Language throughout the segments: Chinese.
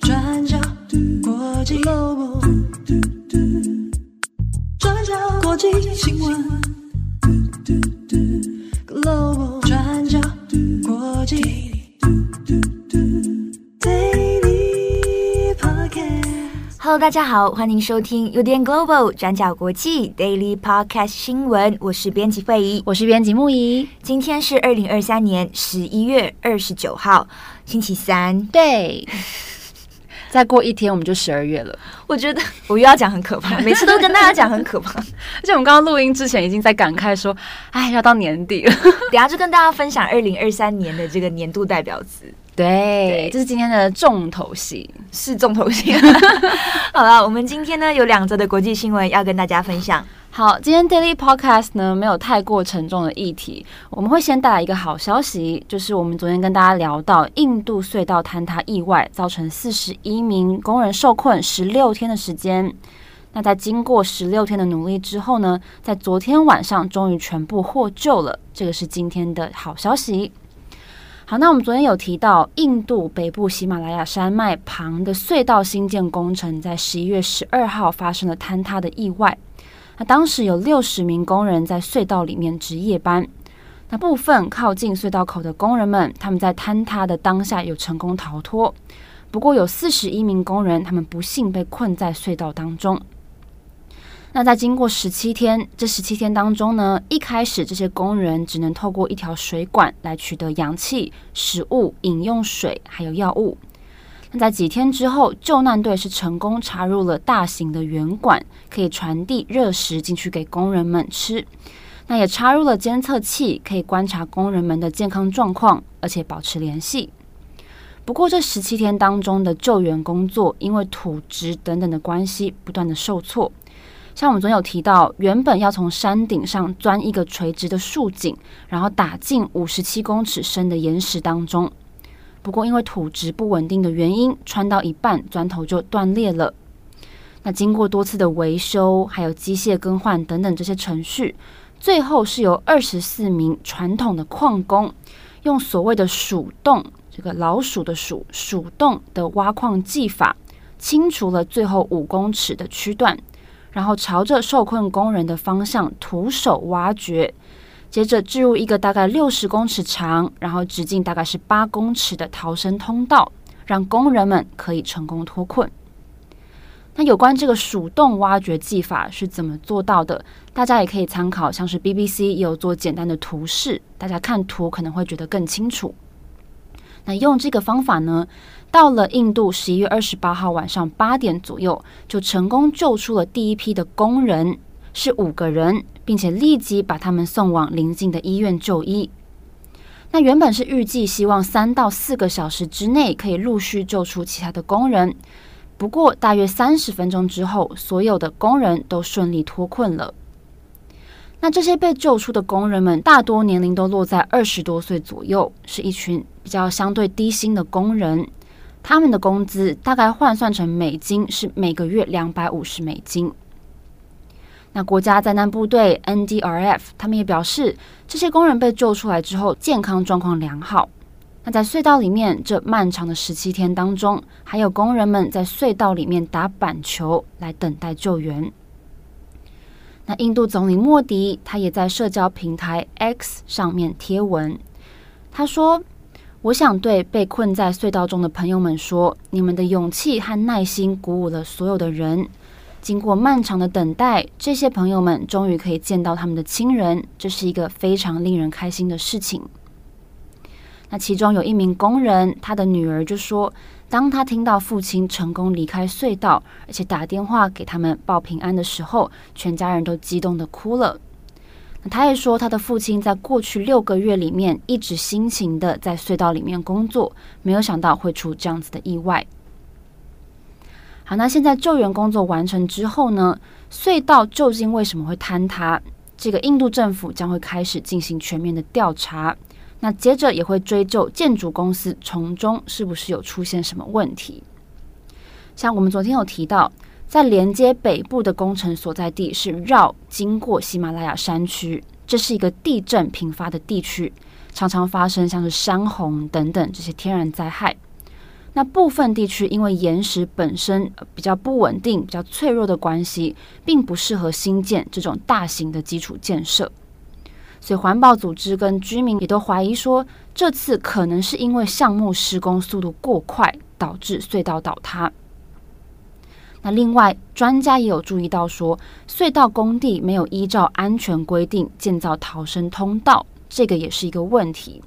转角国际 Global，转角国际新闻 Hello，大家好，欢迎收听 UDN Global 转角国际 Daily Podcast 新闻。我是编辑惠仪，我是编辑木仪。今天是二零二三年十一月二十九号，星期三。对。再过一天我们就十二月了，我觉得 我又要讲很可怕，每次都跟大家讲很可怕，而且我们刚刚录音之前已经在感慨说，哎，要到年底了，等下就跟大家分享二零二三年的这个年度代表词。对，对，这是今天的重头戏，是重头戏。好了，我们今天呢有两则的国际新闻要跟大家分享。好，今天 Daily Podcast 呢没有太过沉重的议题，我们会先带来一个好消息，就是我们昨天跟大家聊到印度隧道坍塌意外，造成四十一名工人受困十六天的时间。那在经过十六天的努力之后呢，在昨天晚上终于全部获救了，这个是今天的好消息。好，那我们昨天有提到印度北部喜马拉雅山脉旁的隧道新建工程，在十一月十二号发生了坍塌的意外。那当时有六十名工人在隧道里面值夜班，那部分靠近隧道口的工人们，他们在坍塌的当下有成功逃脱，不过有四十一名工人，他们不幸被困在隧道当中。那在经过十七天，这十七天当中呢，一开始这些工人只能透过一条水管来取得氧气、食物、饮用水还有药物。那在几天之后，救难队是成功插入了大型的圆管，可以传递热食进去给工人们吃。那也插入了监测器，可以观察工人们的健康状况，而且保持联系。不过这十七天当中的救援工作，因为土质等等的关系，不断的受挫。像我们昨天有提到，原本要从山顶上钻一个垂直的竖井，然后打进五十七公尺深的岩石当中。不过，因为土质不稳定的原因，穿到一半，钻头就断裂了。那经过多次的维修，还有机械更换等等这些程序，最后是由二十四名传统的矿工，用所谓的鼠洞（这个老鼠的鼠，鼠洞）的挖矿技法，清除了最后五公尺的区段，然后朝着受困工人的方向徒手挖掘。接着置入一个大概六十公尺长，然后直径大概是八公尺的逃生通道，让工人们可以成功脱困。那有关这个鼠洞挖掘技法是怎么做到的？大家也可以参考，像是 BBC 也有做简单的图示，大家看图可能会觉得更清楚。那用这个方法呢，到了印度十一月二十八号晚上八点左右，就成功救出了第一批的工人。是五个人，并且立即把他们送往邻近的医院就医。那原本是预计希望三到四个小时之内可以陆续救出其他的工人，不过大约三十分钟之后，所有的工人都顺利脱困了。那这些被救出的工人们，大多年龄都落在二十多岁左右，是一群比较相对低薪的工人，他们的工资大概换算成美金是每个月两百五十美金。那国家灾难部队 NDRF 他们也表示，这些工人被救出来之后，健康状况良好。那在隧道里面这漫长的十七天当中，还有工人们在隧道里面打板球来等待救援。那印度总理莫迪他也在社交平台 X 上面贴文，他说：“我想对被困在隧道中的朋友们说，你们的勇气和耐心鼓舞了所有的人。”经过漫长的等待，这些朋友们终于可以见到他们的亲人，这是一个非常令人开心的事情。那其中有一名工人，他的女儿就说，当他听到父亲成功离开隧道，而且打电话给他们报平安的时候，全家人都激动的哭了。他也说，他的父亲在过去六个月里面一直辛勤的在隧道里面工作，没有想到会出这样子的意外。好，那现在救援工作完成之后呢？隧道究竟为什么会坍塌？这个印度政府将会开始进行全面的调查。那接着也会追究建筑公司从中是不是有出现什么问题。像我们昨天有提到，在连接北部的工程所在地是绕经过喜马拉雅山区，这是一个地震频发的地区，常常发生像是山洪等等这些天然灾害。那部分地区因为岩石本身比较不稳定、比较脆弱的关系，并不适合兴建这种大型的基础建设。所以环保组织跟居民也都怀疑说，这次可能是因为项目施工速度过快，导致隧道倒塌。那另外，专家也有注意到说，隧道工地没有依照安全规定建造逃生通道，这个也是一个问题。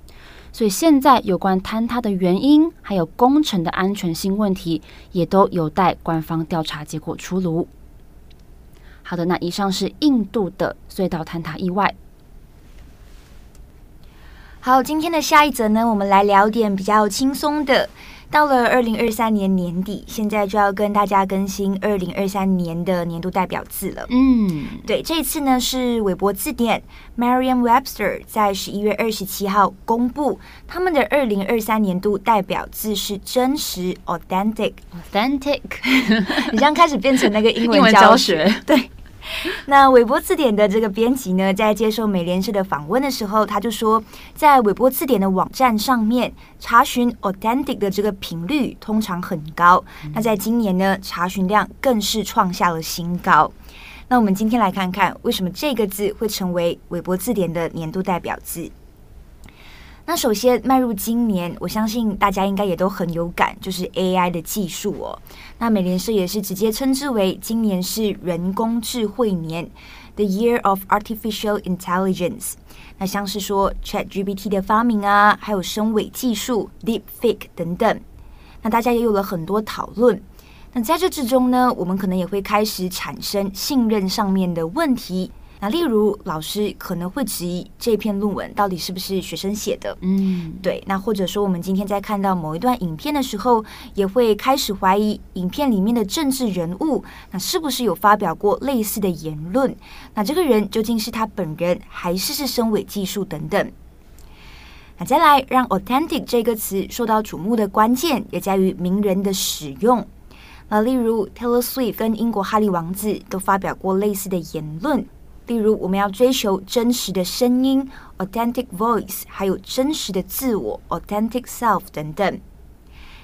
所以现在有关坍塌的原因，还有工程的安全性问题，也都有待官方调查结果出炉。好的，那以上是印度的隧道坍塌意外。好，今天的下一则呢，我们来聊点比较轻松的。到了二零二三年年底，现在就要跟大家更新二零二三年的年度代表字了。嗯，对，这一次呢是韦伯字典 （Merriam-Webster） 在十一月二十七号公布他们的二零二三年度代表字是真实 （authentic）。authentic，你这样开始变成那个英文教学，教学对。那韦伯字典的这个编辑呢，在接受美联社的访问的时候，他就说，在韦伯字典的网站上面查询 authentic 的这个频率通常很高。那在今年呢，查询量更是创下了新高。那我们今天来看看，为什么这个字会成为韦伯字典的年度代表字。那首先迈入今年，我相信大家应该也都很有感，就是 AI 的技术哦。那美联社也是直接称之为今年是人工智慧年，The Year of Artificial Intelligence。那像是说 ChatGPT 的发明啊，还有深伪技术 Deepfake 等等，那大家也有了很多讨论。那在这之中呢，我们可能也会开始产生信任上面的问题。那例如，老师可能会质疑这篇论文到底是不是学生写的？嗯，对。那或者说，我们今天在看到某一段影片的时候，也会开始怀疑影片里面的政治人物，那是不是有发表过类似的言论？那这个人究竟是他本人，还是是身伪技术等等？那再来，让 authentic 这个词受到瞩目的关键，也在于名人的使用。那例如，Taylor Swift 跟英国哈利王子都发表过类似的言论。例如，我们要追求真实的声音 （authentic voice），还有真实的自我 （authentic self） 等等。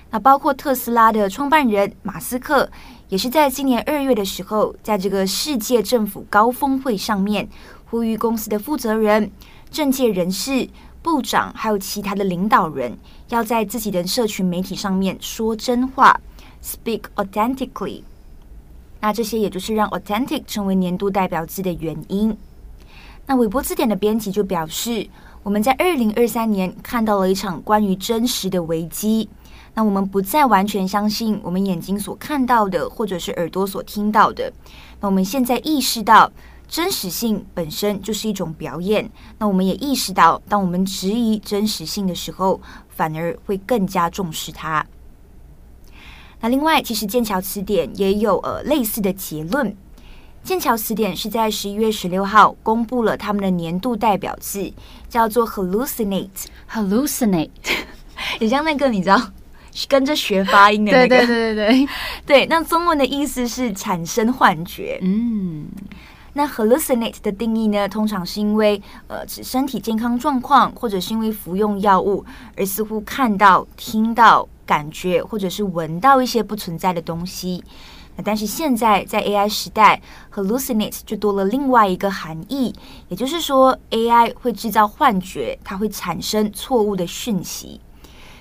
那包括特斯拉的创办人马斯克，也是在今年二月的时候，在这个世界政府高峰会上面，呼吁公司的负责人、政界人士、部长，还有其他的领导人，要在自己的社群媒体上面说真话 （speak authentically）。那这些也就是让 authentic 成为年度代表字的原因。那韦伯字典的编辑就表示，我们在二零二三年看到了一场关于真实的危机。那我们不再完全相信我们眼睛所看到的，或者是耳朵所听到的。那我们现在意识到，真实性本身就是一种表演。那我们也意识到，当我们质疑真实性的时候，反而会更加重视它。那另外，其实剑桥词典也有呃类似的结论。剑桥词典是在十一月十六号公布了他们的年度代表字，叫做 hallucinate。hallucinate，也像那个你知道跟着学发音的那个。对对对对对。对，那中文的意思是产生幻觉。嗯，那 hallucinate 的定义呢，通常是因为呃指身体健康状况，或者是因为服用药物而似乎看到、听到。感觉或者是闻到一些不存在的东西，但是现在在 AI 时代，hallucinate 就多了另外一个含义，也就是说 AI 会制造幻觉，它会产生错误的讯息。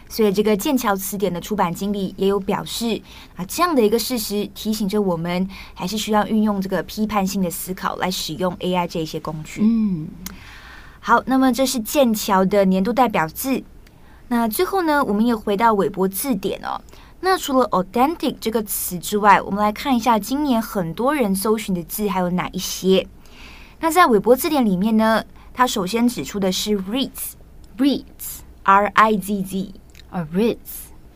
所以这个剑桥词典的出版经理也有表示啊，这样的一个事实提醒着我们，还是需要运用这个批判性的思考来使用 AI 这些工具。嗯，好，那么这是剑桥的年度代表字。那最后呢，我们也回到韦伯字典哦。那除了 authentic 这个词之外，我们来看一下今年很多人搜寻的字还有哪一些。那在韦伯字典里面呢，它首先指出的是 rizz，rizz，r i z z，a rizz。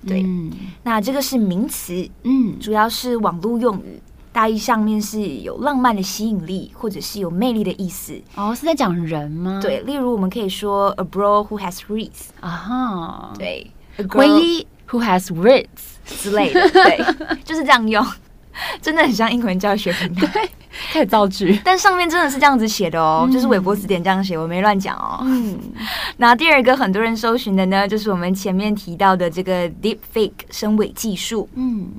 对，嗯、那这个是名词，嗯，主要是网络用语。大意上面是有浪漫的吸引力，或者是有魅力的意思。哦，是在讲人吗？对，例如我们可以说 a bro who has rizz 啊哈，对，a girl who has ritz 之类的，对，就是这样用，真的很像英文教学频道。对，开始造句，但上面真的是这样子写的哦，嗯、就是韦伯词典这样写，我没乱讲哦。嗯，那第二个很多人搜寻的呢，就是我们前面提到的这个 Deepfake 声伪技术。嗯，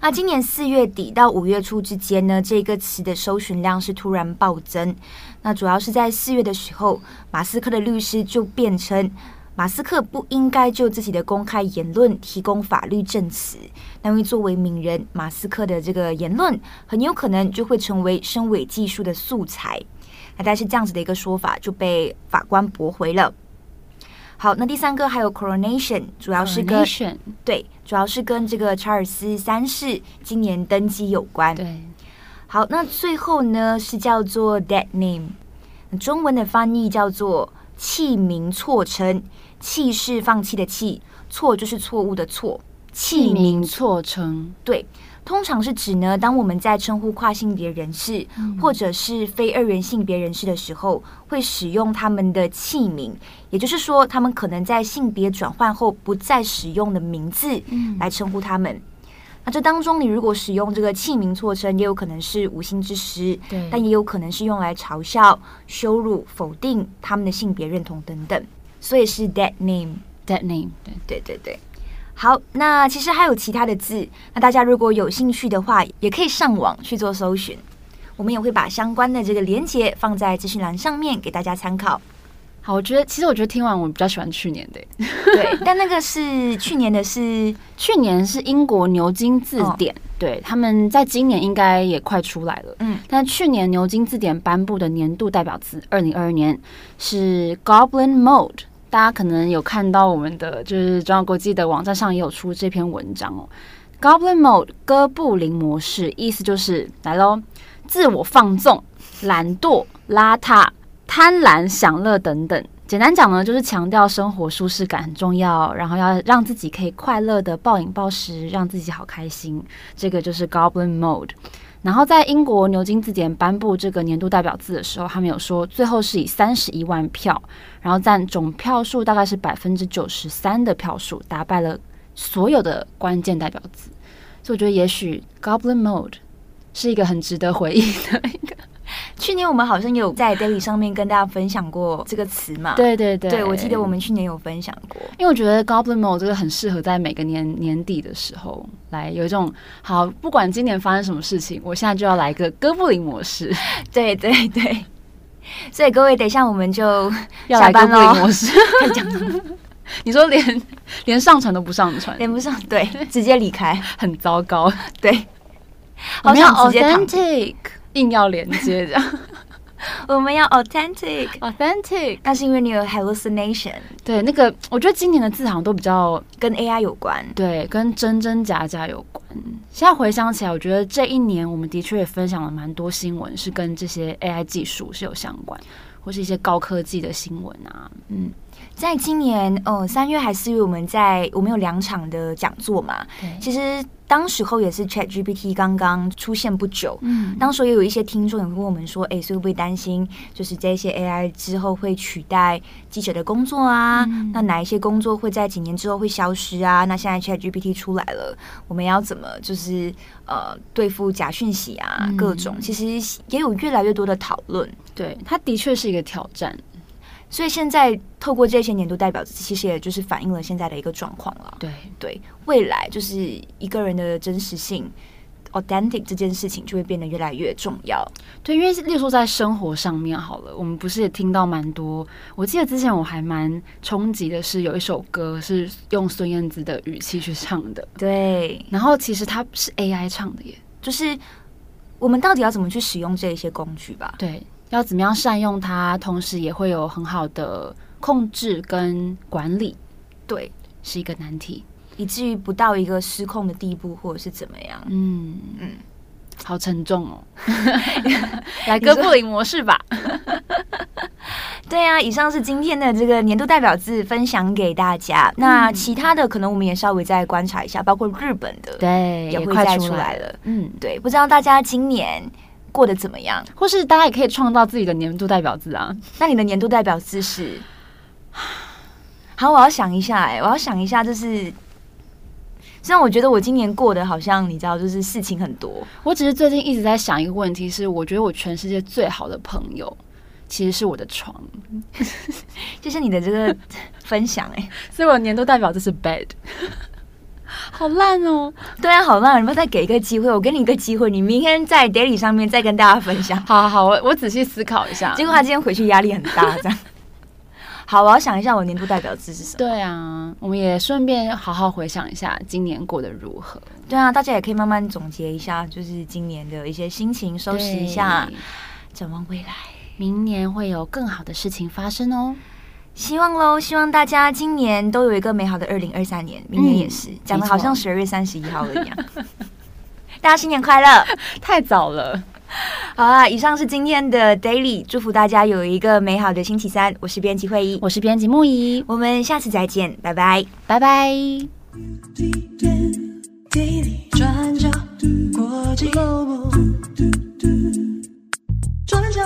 那今年四月底到五月初之间呢，这个词的搜寻量是突然暴增。那主要是在四月的时候，马斯克的律师就辩称。马斯克不应该就自己的公开言论提供法律证词，因为作为名人，马斯克的这个言论很有可能就会成为深伪技术的素材。那但是这样子的一个说法就被法官驳回了。好，那第三个还有 coronation，主要是跟对，主要是跟这个查尔斯三世今年登基有关。对，好，那最后呢是叫做 dead name，中文的翻译叫做弃名错称。弃是放弃的弃，错就是错误的错，弃名错称。对，通常是指呢，当我们在称呼跨性别人士、嗯、或者是非二元性别人士的时候，会使用他们的弃名，也就是说，他们可能在性别转换后不再使用的名字来称呼他们。嗯、那这当中，你如果使用这个弃名错称，也有可能是无心之失，对，但也有可能是用来嘲笑、羞辱、否定他们的性别认同等等。所以是 dead name，dead name，对对对对。好，那其实还有其他的字，那大家如果有兴趣的话，也可以上网去做搜寻。我们也会把相关的这个连接放在资讯栏上面给大家参考。好，我觉得其实我觉得听完我比较喜欢去年的，对，但那个是去年的是，是去年是英国牛津字典，哦、对，他们在今年应该也快出来了，嗯，但去年牛津字典颁布的年度代表词，二零二二年是 Goblin Mode。大家可能有看到我们的就是中央国际的网站上也有出这篇文章哦。Goblin Mode 哥布林模式，意思就是来喽，自我放纵、懒惰、邋遢、贪婪、享乐等等。简单讲呢，就是强调生活舒适感很重要，然后要让自己可以快乐的暴饮暴食，让自己好开心。这个就是 Goblin Mode。然后在英国牛津字典颁布这个年度代表字的时候，他们有说最后是以三十一万票，然后占总票数大概是百分之九十三的票数，打败了所有的关键代表字。所以我觉得也许 Goblin Mode 是一个很值得回忆的一个。去年我们好像有在 Daily 上面跟大家分享过这个词嘛？对对对，对我记得我们去年有分享过。因为我觉得 Goblin Mode 这个很适合在每个年年底的时候来有一种好，不管今年发生什么事情，我现在就要来一个哥布林模式。对对对，所以各位等一下我们就 要来哥布林模式。你说连连上传都不上传，连不上，对，直接离开，很糟糕。对，好像 authentic。硬要连接这样，我们要 authentic，authentic，那是因为你有 hallucination。对，那个我觉得今年的字好像都比较跟 AI 有关，对，跟真真假假有关。现在回想起来，我觉得这一年我们的确也分享了蛮多新闻，是跟这些 AI 技术是有相关，或是一些高科技的新闻啊。嗯，在今年呃三月还是四月，我们在我们有两场的讲座嘛，对其实。当时候也是 ChatGPT 刚刚出现不久，嗯，当时也有一些听众也会问我们说，哎，所以会不会担心，就是这些 AI 之后会取代记者的工作啊？嗯、那哪一些工作会在几年之后会消失啊？那现在 ChatGPT 出来了，我们要怎么就是呃对付假讯息啊？嗯、各种其实也有越来越多的讨论，对，它的确是一个挑战。所以现在透过这些年度代表，其实也就是反映了现在的一个状况了。对对，未来就是一个人的真实性，authentic 这件事情就会变得越来越重要。对，因为例如说在生活上面好了，我们不是也听到蛮多？我记得之前我还蛮冲击的是，有一首歌是用孙燕姿的语气去唱的。对，然后其实它是 AI 唱的耶，就是我们到底要怎么去使用这一些工具吧？对。要怎么样善用它，同时也会有很好的控制跟管理，对，是一个难题，以至于不到一个失控的地步，或者是怎么样？嗯嗯，好沉重哦，来哥布林模式吧。对啊，以上是今天的这个年度代表字分享给大家。嗯、那其他的可能我们也稍微再观察一下，包括日本的，对，也会再出来了。嗯，对，不知道大家今年。过得怎么样？或是大家也可以创造自己的年度代表字啊？那你的年度代表字是？好，我要想一下、欸，哎，我要想一下，就是虽然我觉得我今年过得好像你知道，就是事情很多。我只是最近一直在想一个问题是，是我觉得我全世界最好的朋友其实是我的床，就是你的这个分享哎、欸，所以我年度代表就是 bed。好烂哦！对啊，好烂！你们再给一个机会，我给你一个机会，你明天在 daily 上面再跟大家分享。好好好，我我仔细思考一下。结果他今天回去压力很大，这样。好，我要想一下我年度代表字是什么。对啊，我们也顺便好好回想一下今年过得如何。对啊，大家也可以慢慢总结一下，就是今年的一些心情，收拾一下，展望未来，明年会有更好的事情发生哦。希望喽，希望大家今年都有一个美好的二零二三年，明年也是，讲的、嗯、好像十二月三十一号了一样。大家新年快乐！太早了。好啦，以上是今天的 Daily，祝福大家有一个美好的星期三。我是编辑慧仪，我是编辑木仪，我们下次再见，拜拜，拜拜。转角国际转角